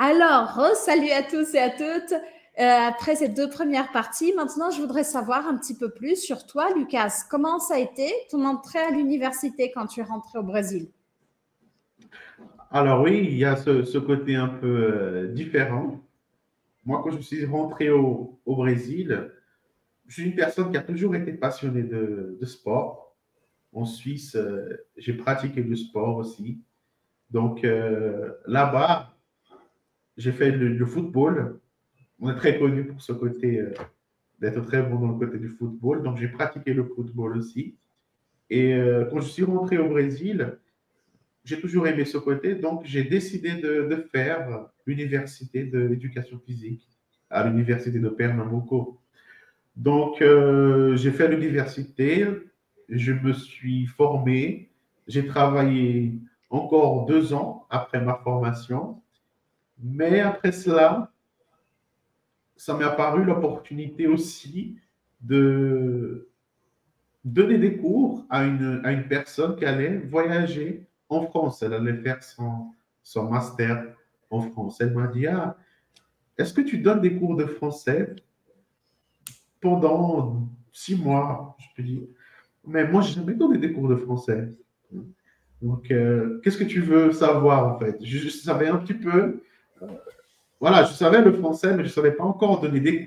Alors, salut à tous et à toutes. Euh, après ces deux premières parties, maintenant, je voudrais savoir un petit peu plus sur toi, Lucas. Comment ça a été ton entrée à l'université quand tu es rentré au Brésil? Alors oui, il y a ce, côté un peu euh, différent. Moi, quand je suis rentré au, Brésil, je suis une personne qui a toujours été passionnée de, sport. En Suisse, euh, j'ai pratiqué le sport aussi. Donc là-bas, j'ai fait le, football. On est très connu pour ce côté, euh, d'être très bon dans le côté du football. Donc, j'ai pratiqué le football aussi. Et euh, quand je suis rentré au Brésil, j'ai toujours aimé ce côté. Donc, j'ai décidé de, faire l'université de l'éducation physique à l'université de Pernambuco. Donc, euh, j'ai fait l'université, je me suis formé, j'ai travaillé encore deux ans après ma formation mais après cela, ça m'est apparu l'opportunité aussi de donner des cours à une, à une personne qui allait voyager en France. Elle allait faire son, son master en France. Elle m'a dit, ah, est-ce que tu donnes des cours de français pendant six mois? Je lui dis, mais moi, je n'ai jamais donné des cours de français. Donc, euh, qu'est-ce que tu veux savoir en fait? Je savais un petit peu voilà, je savais le français, mais je ne savais pas encore donner des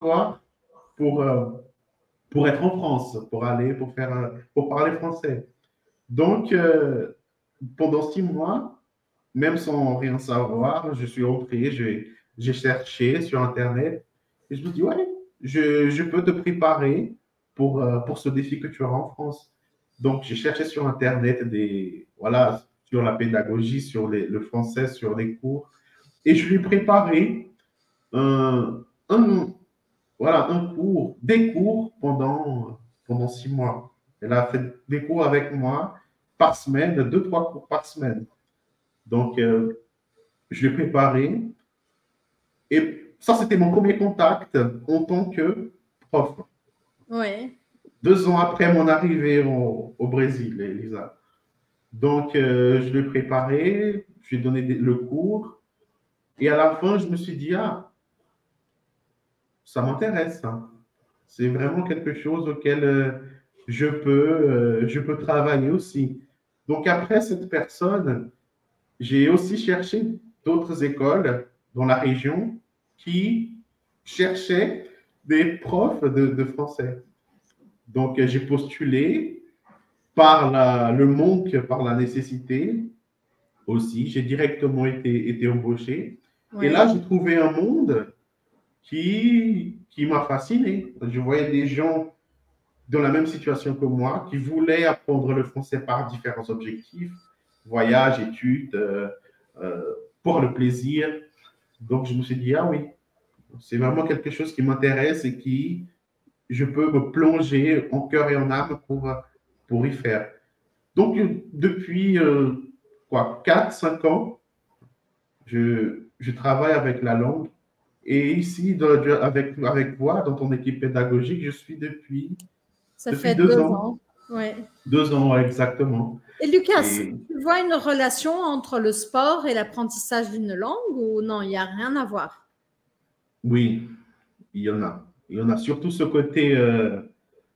cours pour, euh, pour être en France, pour aller, pour faire, euh, pour parler français. Donc, euh, pendant six mois, même sans rien savoir, je suis entré, j'ai cherché sur Internet et je me dis, ouais, je, je peux te préparer pour, pour ce défi que tu auras en France. Donc, j'ai cherché sur Internet des, voilà, sur la pédagogie, sur le français, sur les cours. Et je lui ai préparé un, voilà, un cours, des cours pendant, pendant six mois. Elle a fait des cours avec moi par semaine, deux, trois cours par semaine. Donc, euh, je l'ai préparé. Et ça, c'était mon premier contact en tant que prof. Oui. Deux ans après mon arrivée au, au Brésil, Elisa. Donc, euh, je l'ai préparé, je lui ai donné le cours. Et à la fin, je me suis dit, ah, ça m'intéresse. Hein. C'est vraiment quelque chose auquel euh, je, peux, euh, je peux travailler aussi. Donc, après cette personne, j'ai aussi cherché d'autres écoles dans la région qui cherchaient des profs de, de français. Donc, j'ai postulé, par le manque, par la nécessité aussi. J'ai directement été, été embauché. Et là, j'ai trouvé un monde qui, qui m'a fasciné. Je voyais des gens dans la même situation que moi qui voulaient apprendre le français par différents objectifs, voyage, études, euh, euh, pour le plaisir. Donc, je me suis dit, ah oui, c'est vraiment quelque chose qui m'intéresse et qui, je peux me plonger en cœur et en âme pour pour y faire. Donc, depuis euh, quoi, 4-5 ans, je, je, travaille avec la langue. Et ici, avec, avec toi, dans ton équipe pédagogique, je suis depuis, Ça fait deux, ans. Ouais. Deux ans, exactement. Et Lucas, tu vois une relation entre le sport et l'apprentissage d'une langue ou non, il n'y a rien à voir? Oui, il y en a. Il y en a surtout ce côté, euh,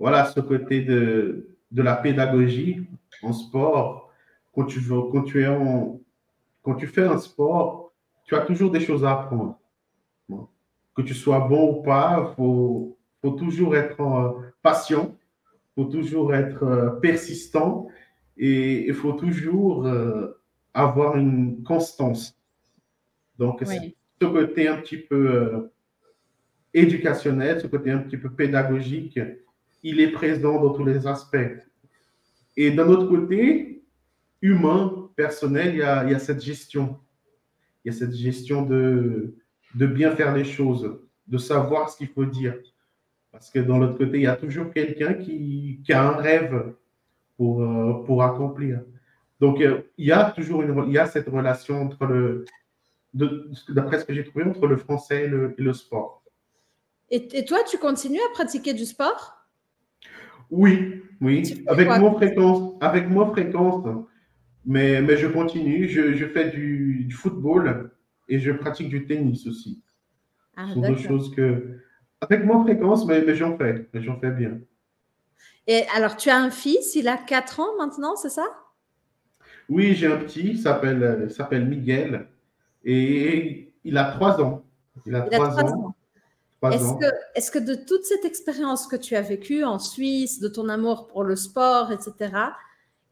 voilà, ce côté de, de la pédagogie en sport, quand tu, veux, quand tu, es en, quand tu fais un sport, tu as toujours des choses à apprendre. Que tu sois bon ou pas, il faut, faut toujours être patient, il faut toujours être euh, persistant et il faut toujours euh, avoir une constance. Donc, ce côté un petit peu euh, éducationnel, ce côté un petit peu pédagogique, il est présent dans tous les aspects. Et d'un autre côté, humain, personnel, il y a, cette gestion. Il y a cette gestion de, bien faire les choses, de savoir ce qu'il faut dire. Parce que dans l'autre côté, il y a toujours quelqu'un qui, a un rêve pour, euh, accomplir. Donc, euh, il y a toujours une, il y a cette relation entre le, d'après ce que j'ai trouvé, entre le français et le, sport. Et, toi, tu continues à pratiquer du sport? Oui, oui, avec moins fréquence, avec moins fréquence, mais, mais je continue. Je, je fais du, du, football et je pratique du tennis aussi. Ah, Ce sont deux choses que avec moins fréquence, mais, mais j'en fais, mais j'en fais bien. Et alors, tu as un fils, il a 4 ans maintenant, c'est ça? Oui, j'ai un petit, il s'appelle, s'appelle Miguel, et il a 3 ans. Il a, 3, ans. Est-ce que, est que, de toute cette expérience que tu as vécue en Suisse, de ton amour pour le sport, etc.,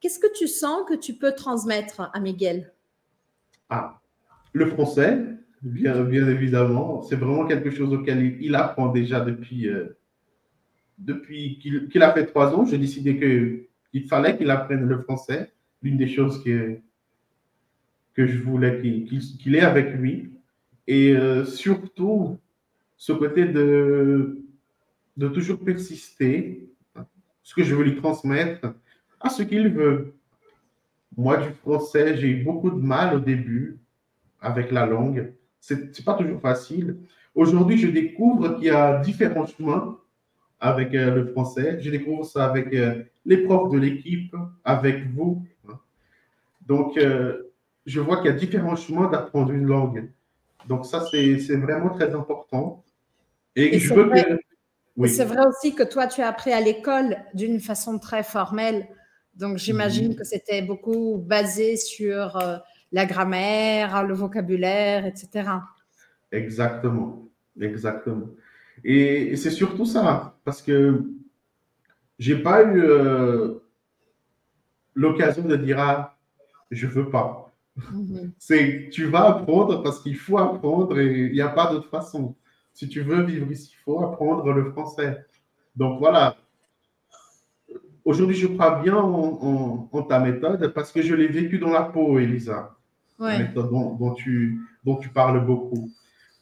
qu'est-ce que tu sens que tu peux transmettre à Miguel? Ah, le français, Bien, bien évidemment, c'est vraiment quelque chose auquel il, apprend déjà depuis, euh, depuis qu'il a fait trois ans. J'ai décidé qu'il fallait qu'il apprenne le français. L'une des choses que, que je voulais qu'il ait avec lui. Et euh, surtout, ce côté de, de toujours persister, ce que je veux lui transmettre, à ce qu'il veut. Moi, du français, j'ai eu beaucoup de mal au début avec la langue c'est pas toujours facile. Aujourd'hui, je découvre qu'il y a différents chemins avec euh, le français. Je découvre ça avec euh, les profs de l'équipe, avec vous. Hein. Donc, euh, je vois qu'il y a différents chemins d'apprendre une langue. Donc, ça, c'est vraiment très important. Et, que. Oui. C'est vrai aussi que toi, tu as appris à l'école d'une façon très formelle. Donc, j'imagine mhm. que c'était beaucoup basé sur la grammaire, le vocabulaire, etc. Exactement, exactement. Et, c'est surtout ça, parce que j'ai pas eu euh, l'occasion de dire ah, je veux pas. Mhm. C'est tu vas apprendre parce qu'il faut apprendre et il n'y a pas d'autre façon. Si tu veux vivre ici, il faut apprendre le français. Donc voilà. Aujourd'hui, je crois bien en, en ta méthode parce que je l'ai vécu dans la peau, Elisa dont, tu, dont tu parles beaucoup.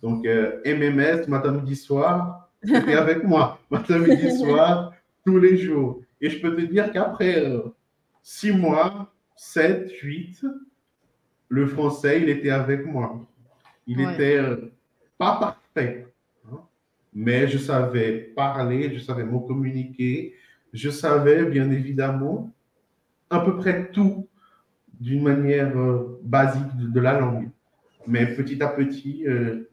Donc, euh, MMS, matin, midi, soir, c'était avec moi, matin, midi, soir, tous les jours. Et je peux te dire qu'après euh, six mois, sept, huit, le français, il était avec moi. Il était euh, pas parfait, mais je savais parler, je savais me communiquer, je savais bien évidemment à peu près tout d'une manière euh, basique de, la langue. Mais petit à petit, euh,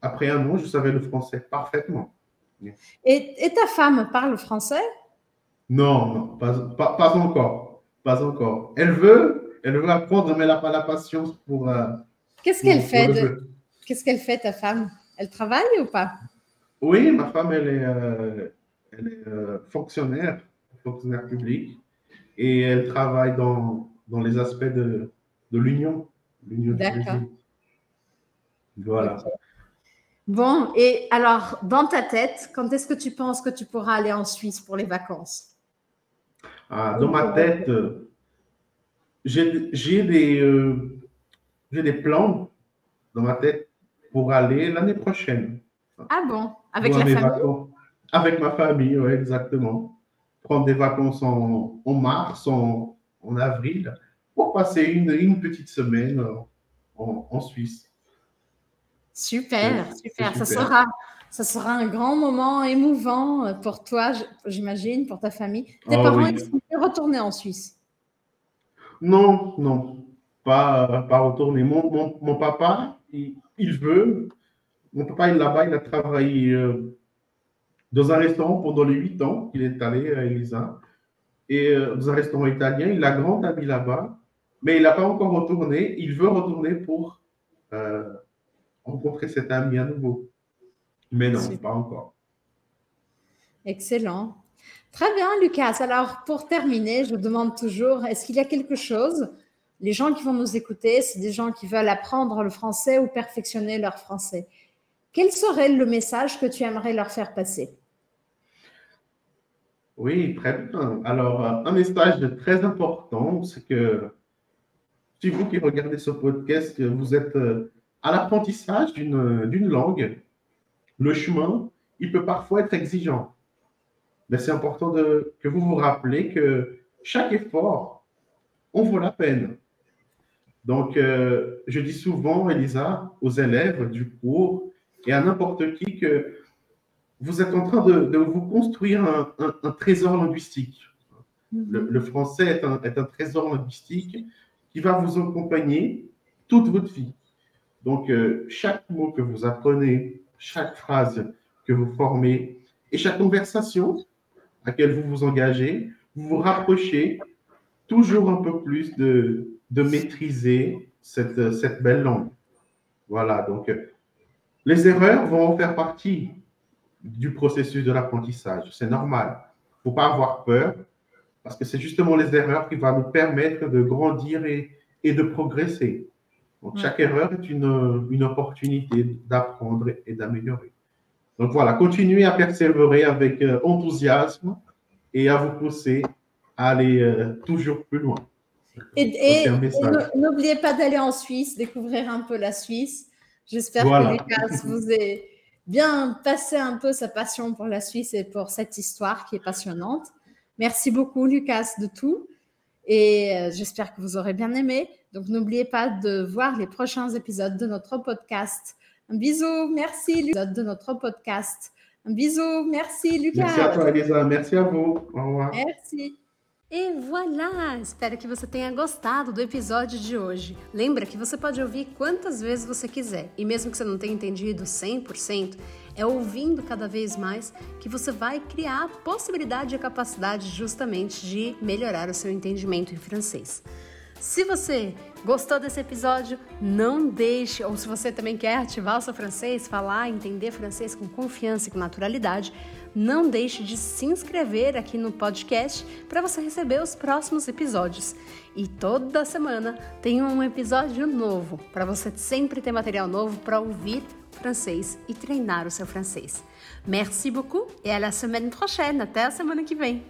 après un an, je savais le français parfaitement. Et, ta femme parle français? Non, non, pas, pas, encore. Pas encore. Elle veut, elle veut apprendre, mais elle n'a pas la patience pour. Euh, Qu'est-ce qu'elle fait Qu'est-ce qu'elle fait, ta femme? Elle travaille ou pas? Oui, ma femme, elle est, elle est fonctionnaire, fonctionnaire public, et elle travaille dans dans les aspects de, de l'union. D'accord. Voilà. Bon, et alors, dans ta tête, quand est-ce que tu penses que tu pourras aller en Suisse pour les vacances? Ah, Dans ma tête, j'ai des, euh, des plans dans ma tête pour aller l'année prochaine. Ah bon? Avec la famille Avec ma famille, oui, exactement. Prendre des vacances en, en mars, en, en avril pour passer une, une petite semaine en, en Suisse. Super, super. Ça, sera, ça sera un grand moment émouvant pour toi, j'imagine, pour ta famille. Tes ah parents, ils sont retournés en Suisse? Non, non, pas, pas retourner. Mon, mon, mon papa, il, il, veut. Mon papa, il là-bas, il a travaillé euh, dans un restaurant pendant les huit ans qu'il est allé à Elisa et euh, dans un restaurant italien. Il a grand ami là-bas, mais il n'a pas encore retourné. Il veut retourner pour euh, rencontrer cet ami à nouveau. Mais non, pas encore. Excellent. Très bien, Lucas. Alors, pour terminer, je demande toujours, est-ce qu'il y a quelque chose, les gens qui vont nous écouter, c'est des gens qui veulent apprendre le français ou perfectionner leur français. Quel serait le message que tu aimerais leur faire passer? Oui, très bien. Alors, un message très important, c'est que si vous qui regardez ce podcast, vous êtes euh, à l'apprentissage d'une langue, le chemin, il peut parfois être exigeant mais c'est important de, que vous vous rappelez que chaque effort en vaut la peine. Donc, euh, je dis souvent, Elisa, aux élèves du cours et à n'importe qui que vous êtes en train de, vous construire un, trésor linguistique. Le, français est un, trésor linguistique qui va vous accompagner toute votre vie. Donc, euh, chaque mot que vous apprenez, chaque phrase que vous formez et chaque conversation à laquelle vous vous engagez, vous vous rapprochez toujours un peu plus de, maîtriser cette, cette belle langue. Voilà, donc les erreurs vont faire partie du processus de l'apprentissage. C'est normal. Il ne faut pas avoir peur parce que c'est justement les erreurs qui vont nous permettre de grandir et, et de progresser. Donc, chaque erreur est une, une opportunité d'apprendre et d'améliorer. Donc voilà, continuez à persévérer avec euh, enthousiasme et à vous pousser à aller euh, toujours plus loin. Et, n'oubliez pas d'aller en Suisse, découvrir un peu la Suisse. J'espère que Lucas vous ait bien passé un peu sa passion pour la Suisse et pour cette histoire qui est passionnante. Merci beaucoup, Lucas, de tout. Et euh, j'espère que vous aurez bien aimé. Donc, n'oubliez pas de voir les prochains épisodes de notre podcast un bisou, merci Lucas de notre podcast. Un bisou, merci Lucas. Merci à toi, Elisa. Merci à vous. Au revoir. Merci. E voilà! Espero que você tenha gostado do episódio de hoje. Lembra que você pode ouvir quantas vezes você quiser, e mesmo que você não tenha entendido 100%, é ouvindo cada vez mais que você vai criar a possibilidade e a capacidade justamente de melhorar o seu entendimento em francês. Se você gostou desse episódio, não deixe, ou se você também quer ativar o seu francês, falar, entender francês com confiança e com naturalidade, não deixe de se inscrever aqui no podcast para você receber os próximos episódios. E toda semana tem um episódio novo para você sempre ter material novo para ouvir francês e treinar o seu francês. Merci beaucoup et à la semaine prochaine. Até a semana que vem.